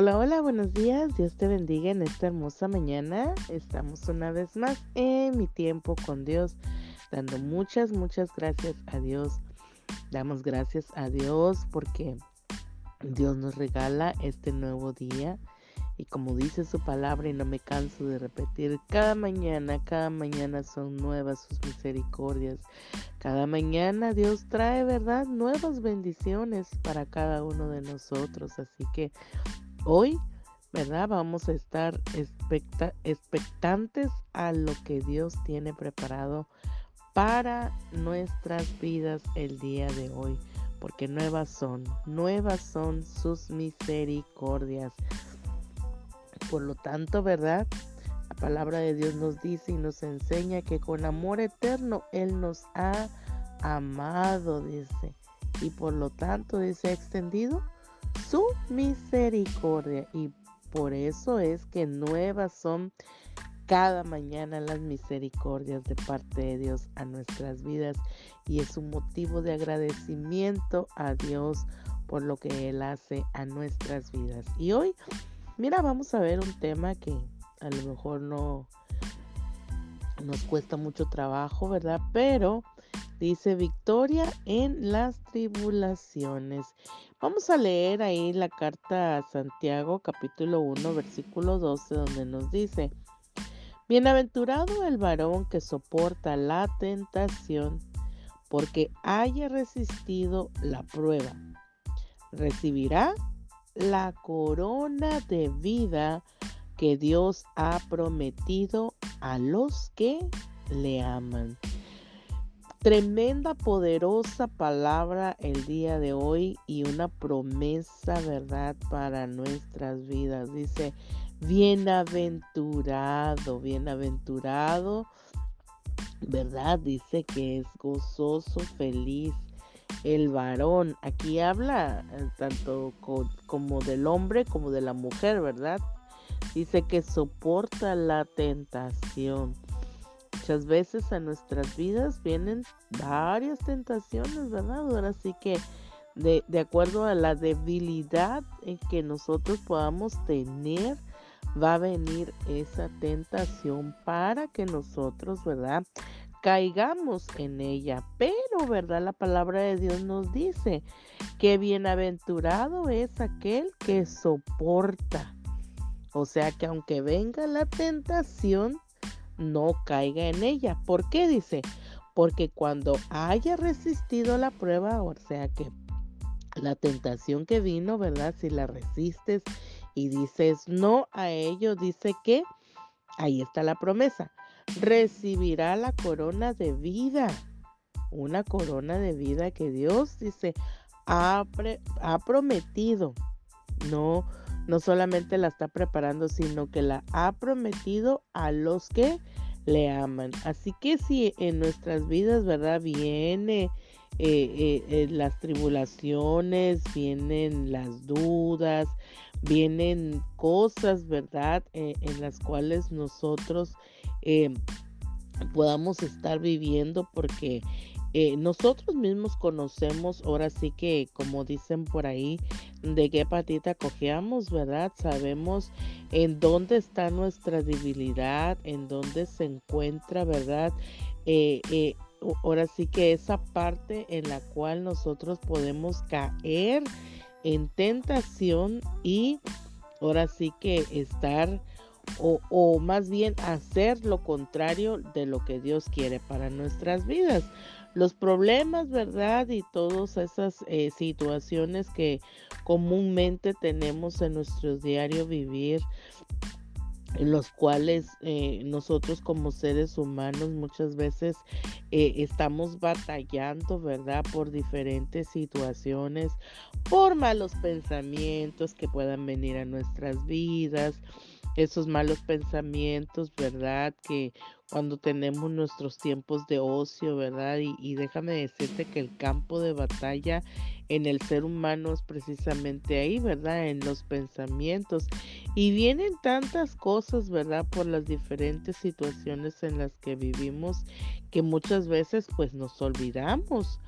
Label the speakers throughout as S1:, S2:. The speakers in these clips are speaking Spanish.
S1: Hola, hola, buenos días. Dios te bendiga en esta hermosa mañana. Estamos una vez más en mi tiempo con Dios, dando muchas, muchas gracias a Dios. Damos gracias a Dios porque Dios nos regala este nuevo día. Y como dice su palabra y no me canso de repetir, cada mañana, cada mañana son nuevas sus misericordias. Cada mañana Dios trae, ¿verdad? Nuevas bendiciones para cada uno de nosotros. Así que Hoy, ¿verdad? Vamos a estar expectantes a lo que Dios tiene preparado para nuestras vidas el día de hoy, porque nuevas son, nuevas son sus misericordias. Por lo tanto, ¿verdad? La palabra de Dios nos dice y nos enseña que con amor eterno Él nos ha amado, dice. Y por lo tanto, dice, extendido su misericordia y por eso es que nuevas son cada mañana las misericordias de parte de Dios a nuestras vidas y es un motivo de agradecimiento a Dios por lo que Él hace a nuestras vidas. Y hoy, mira, vamos a ver un tema que a lo mejor no nos cuesta mucho trabajo, ¿verdad? Pero dice victoria en las tribulaciones. Vamos a leer ahí la carta a Santiago capítulo 1 versículo 12 donde nos dice, Bienaventurado el varón que soporta la tentación, porque haya resistido la prueba. Recibirá la corona de vida que Dios ha prometido a los que le aman. Tremenda, poderosa palabra el día de hoy y una promesa, ¿verdad? Para nuestras vidas. Dice, bienaventurado, bienaventurado, ¿verdad? Dice que es gozoso, feliz. El varón, aquí habla eh, tanto como del hombre como de la mujer, ¿verdad? Dice que soporta la tentación muchas veces a nuestras vidas vienen varias tentaciones, ¿verdad? Ahora sí que de, de acuerdo a la debilidad en que nosotros podamos tener, va a venir esa tentación para que nosotros, ¿verdad? caigamos en ella. Pero, ¿verdad? La palabra de Dios nos dice que bienaventurado es aquel que soporta. O sea que aunque venga la tentación, no caiga en ella. ¿Por qué dice? Porque cuando haya resistido la prueba, o sea que la tentación que vino, ¿verdad? Si la resistes y dices no a ello, dice que ahí está la promesa. Recibirá la corona de vida. Una corona de vida que Dios dice ha, ha prometido. No, no solamente la está preparando, sino que la ha prometido a los que le aman. Así que si en nuestras vidas, ¿verdad? Viene eh, eh, eh, las tribulaciones, vienen las dudas, vienen cosas, ¿verdad? en las cuales nosotros podamos estar viviendo porque eh, nosotros mismos conocemos, ahora sí que como dicen por ahí, de qué patita cojeamos, ¿verdad? Sabemos en dónde está nuestra debilidad, en dónde se encuentra, ¿verdad? Eh, eh, ahora sí que esa parte en la cual nosotros podemos caer en tentación y ahora sí que estar o, o, más bien hacer lo contrario de lo que Dios quiere para nuestras vidas los problemas, ¿verdad? Y todas esas eh, situaciones que comúnmente tenemos en nuestro diario vivir, en los cuales eh, nosotros como seres humanos muchas veces eh, estamos batallando, ¿verdad? Por diferentes situaciones, por malos pensamientos que puedan venir a nuestras vidas, esos malos pensamientos, ¿verdad? Que cuando tenemos nuestros tiempos de ocio, ¿verdad? Y, déjame decirte que el campo de batalla en el ser humano es precisamente ahí, ¿verdad? En los pensamientos. Y vienen tantas cosas, ¿verdad? Por las diferentes situaciones en las que vivimos que muchas veces pues nos olvidamos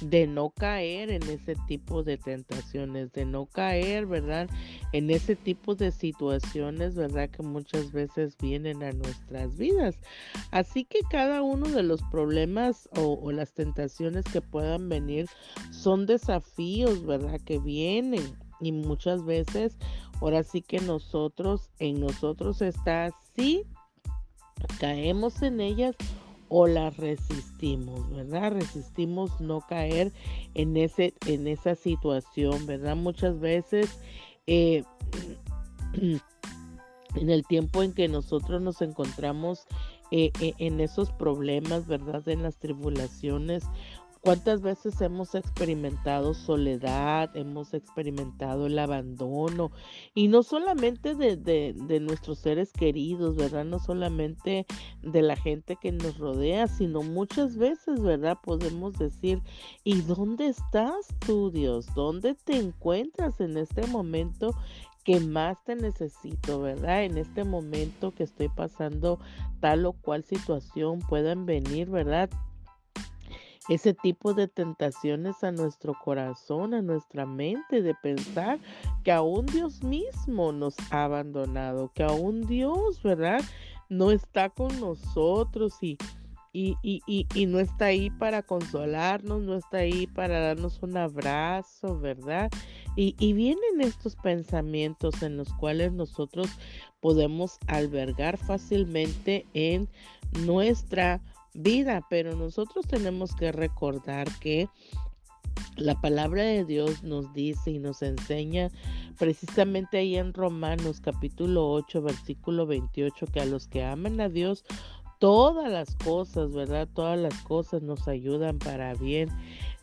S1: de no caer en ese tipo de tentaciones, de no caer, ¿verdad? En ese tipo de situaciones, ¿verdad? Que muchas veces vienen a nuestras vidas. Así que cada uno de los problemas o, las tentaciones que puedan venir son desafíos, ¿verdad? Que vienen. Y muchas veces, ahora sí que nosotros, en nosotros está así, caemos en ellas o las resistimos, ¿verdad? Resistimos no caer en, ese, en esa situación, ¿verdad? Muchas veces eh, en el tiempo en que nosotros nos encontramos eh, eh, en esos problemas, ¿verdad? En las tribulaciones, ¿Cuántas veces hemos experimentado soledad, hemos experimentado el abandono? Y no solamente de, nuestros seres queridos, ¿verdad? No solamente de la gente que nos rodea, sino muchas veces, ¿verdad? Podemos decir, ¿y dónde estás tú, Dios? ¿Dónde te encuentras en este momento que más te necesito, ¿verdad? En este momento que estoy pasando tal o cual situación puedan venir, ¿verdad? Ese tipo de tentaciones a nuestro corazón, a nuestra mente, de pensar que aún Dios mismo nos ha abandonado, que aún Dios, ¿verdad? No está con nosotros y, y, y, y, no está ahí para consolarnos, no está ahí para darnos un abrazo, ¿verdad? Y, y vienen estos pensamientos en los cuales nosotros podemos albergar fácilmente en nuestra vida, pero nosotros tenemos que recordar que la palabra de Dios nos dice y nos enseña precisamente ahí en Romanos capítulo 8 versículo 28 que a los que aman a Dios todas las cosas, ¿verdad? Todas las cosas nos ayudan para bien.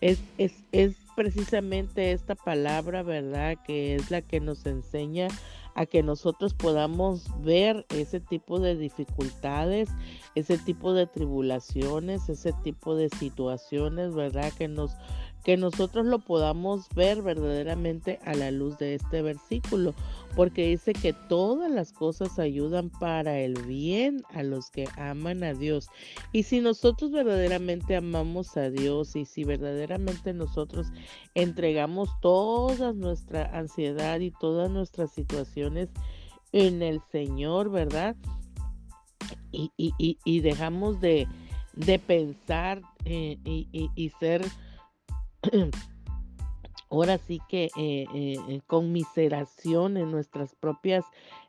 S1: Es, es, es precisamente esta palabra, ¿verdad? Que es la que nos enseña a que nosotros podamos ver ese tipo de dificultades, ese tipo de tribulaciones, ese tipo de situaciones, ¿verdad? Que nos que nosotros lo podamos ver verdaderamente a la luz de este versículo, porque dice que todas las cosas ayudan para el bien a los que aman a Dios. Y si nosotros verdaderamente amamos a Dios y si verdaderamente nosotros entregamos toda nuestra ansiedad y todas nuestras situaciones en el Señor, ¿verdad? Y, y, dejamos de, de pensar eh, y ser ahora sí que eh, eh, eh, conmiseración en nuestras propias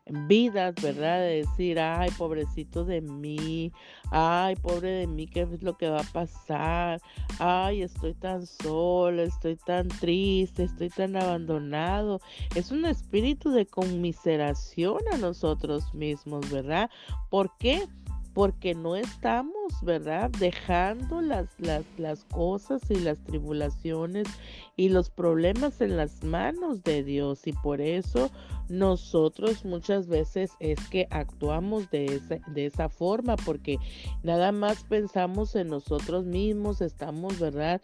S1: vidas, ¿verdad? De decir, ay, pobrecito de mí, ay, pobre de mí, ¿qué es lo que va a pasar? Ay, estoy tan sola, estoy tan triste, estoy tan abandonado. Es un espíritu de conmiseración a nosotros mismos, ¿verdad? ¿Por qué? Porque no estamos, ¿verdad? Dejando las, las, las, cosas y las tribulaciones y los problemas en las manos de Dios y por eso nosotros muchas veces es que actuamos de esa, de esa forma porque nada más pensamos en nosotros mismos, estamos, ¿verdad?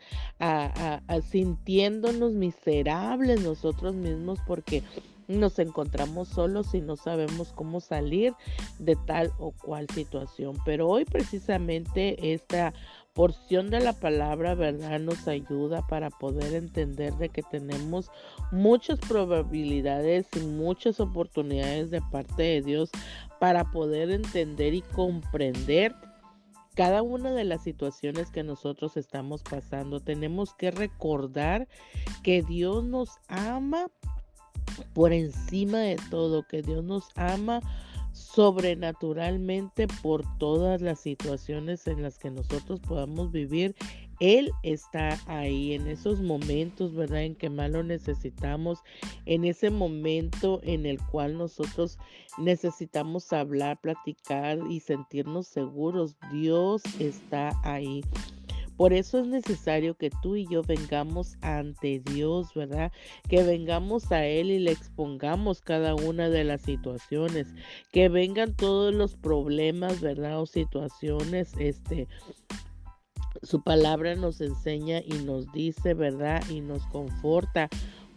S1: Sintiéndonos miserables nosotros mismos porque nos encontramos solos y no sabemos cómo salir de tal o cual situación. Pero hoy precisamente esta porción de la palabra, ¿verdad? Nos ayuda para poder entender de que tenemos muchas probabilidades y muchas oportunidades de parte de Dios para poder entender y comprender cada una de las situaciones que nosotros estamos pasando. Tenemos que recordar que Dios nos ama por encima de todo, que Dios nos ama sobrenaturalmente por todas las situaciones en las que nosotros podamos vivir. Él está ahí en esos momentos, ¿verdad? En que más lo necesitamos, en ese momento en el cual nosotros necesitamos hablar, platicar y sentirnos seguros. Dios está ahí. Por eso es necesario que tú y yo vengamos ante Dios, ¿verdad? Que vengamos a Él y le expongamos cada una de las situaciones, que vengan todos los problemas, ¿verdad? O situaciones, este, su palabra nos enseña y nos dice, ¿verdad? Y nos conforta,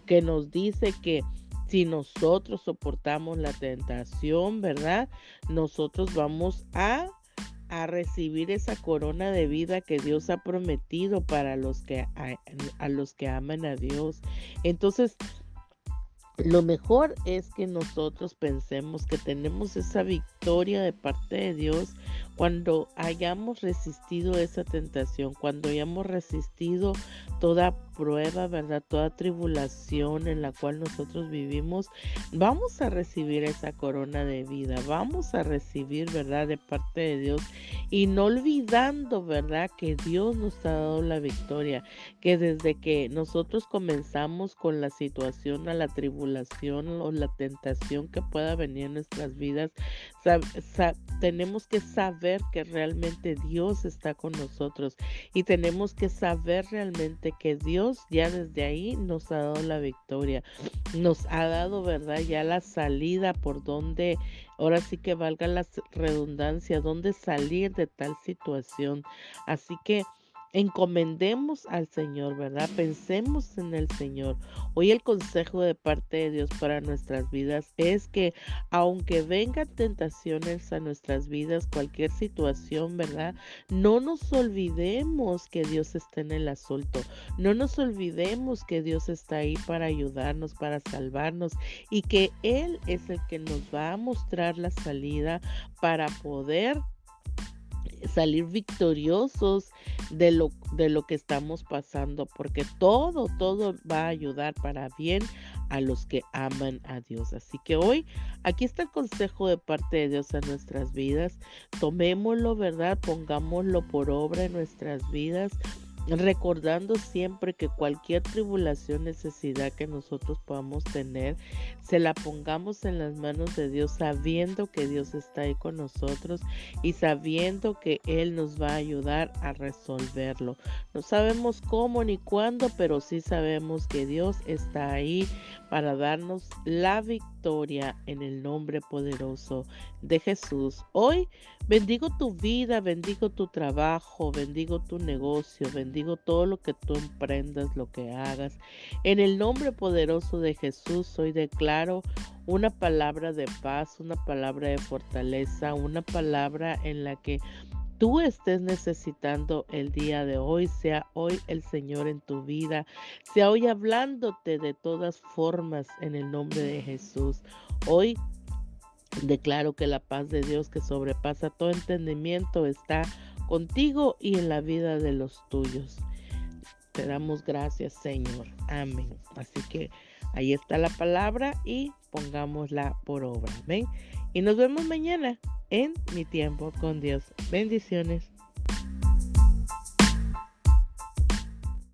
S1: que nos dice que si nosotros soportamos la tentación, ¿verdad? Nosotros vamos a a recibir esa corona de vida que Dios ha prometido para los que a, a los que aman a Dios. Entonces, lo mejor es que nosotros pensemos que tenemos esa victoria de parte de Dios cuando hayamos resistido esa tentación, cuando hayamos resistido toda prueba, ¿verdad? Toda tribulación en la cual nosotros vivimos, vamos a recibir esa corona de vida, vamos a recibir, ¿verdad? De parte de Dios y no olvidando, ¿verdad? Que Dios nos ha dado la victoria, que desde que nosotros comenzamos con la situación, a la tribulación o la tentación que pueda venir en nuestras vidas, tenemos que saber que realmente Dios está con nosotros y tenemos que saber realmente que Dios ya desde ahí nos ha dado la victoria, nos ha dado, ¿verdad? Ya la salida por donde, ahora sí que valga la redundancia, dónde salir de tal situación. Así que encomendemos al Señor, ¿verdad? Pensemos en el Señor. Hoy el consejo de parte de Dios para nuestras vidas es que aunque vengan tentaciones a nuestras vidas, cualquier situación, ¿verdad? No nos olvidemos que Dios está en el asunto. No nos olvidemos que Dios está ahí para ayudarnos, para salvarnos y que Él es el que nos va a mostrar la salida para poder salir victoriosos de lo, de lo que estamos pasando, porque todo, todo va a ayudar para bien a los que aman a Dios. Así que hoy aquí está el consejo de parte de Dios a nuestras vidas. Tomémoslo, ¿verdad? Pongámoslo por obra en nuestras vidas recordando siempre que cualquier tribulación, necesidad que nosotros podamos tener, se la pongamos en las manos de Dios, sabiendo que Dios está ahí con nosotros y sabiendo que Él nos va a ayudar a resolverlo. No sabemos cómo ni cuándo, pero sí sabemos que Dios está ahí para darnos la en el nombre poderoso de Jesús. Hoy bendigo tu vida, bendigo tu trabajo, bendigo tu negocio, bendigo todo lo que tú emprendas, lo que hagas. En el nombre poderoso de Jesús hoy declaro una palabra de paz, una palabra de fortaleza, una palabra en la que tú estés necesitando el día de hoy, sea hoy el Señor en tu vida, sea hoy hablándote de todas formas en el nombre de Jesús. Hoy declaro que la paz de Dios que sobrepasa todo entendimiento está contigo y en la vida de los tuyos. Te damos gracias, Señor. Amén. Así que ahí está la palabra y pongámosla por obra. Amén. Y nos vemos mañana en mi tiempo con Dios. Bendiciones.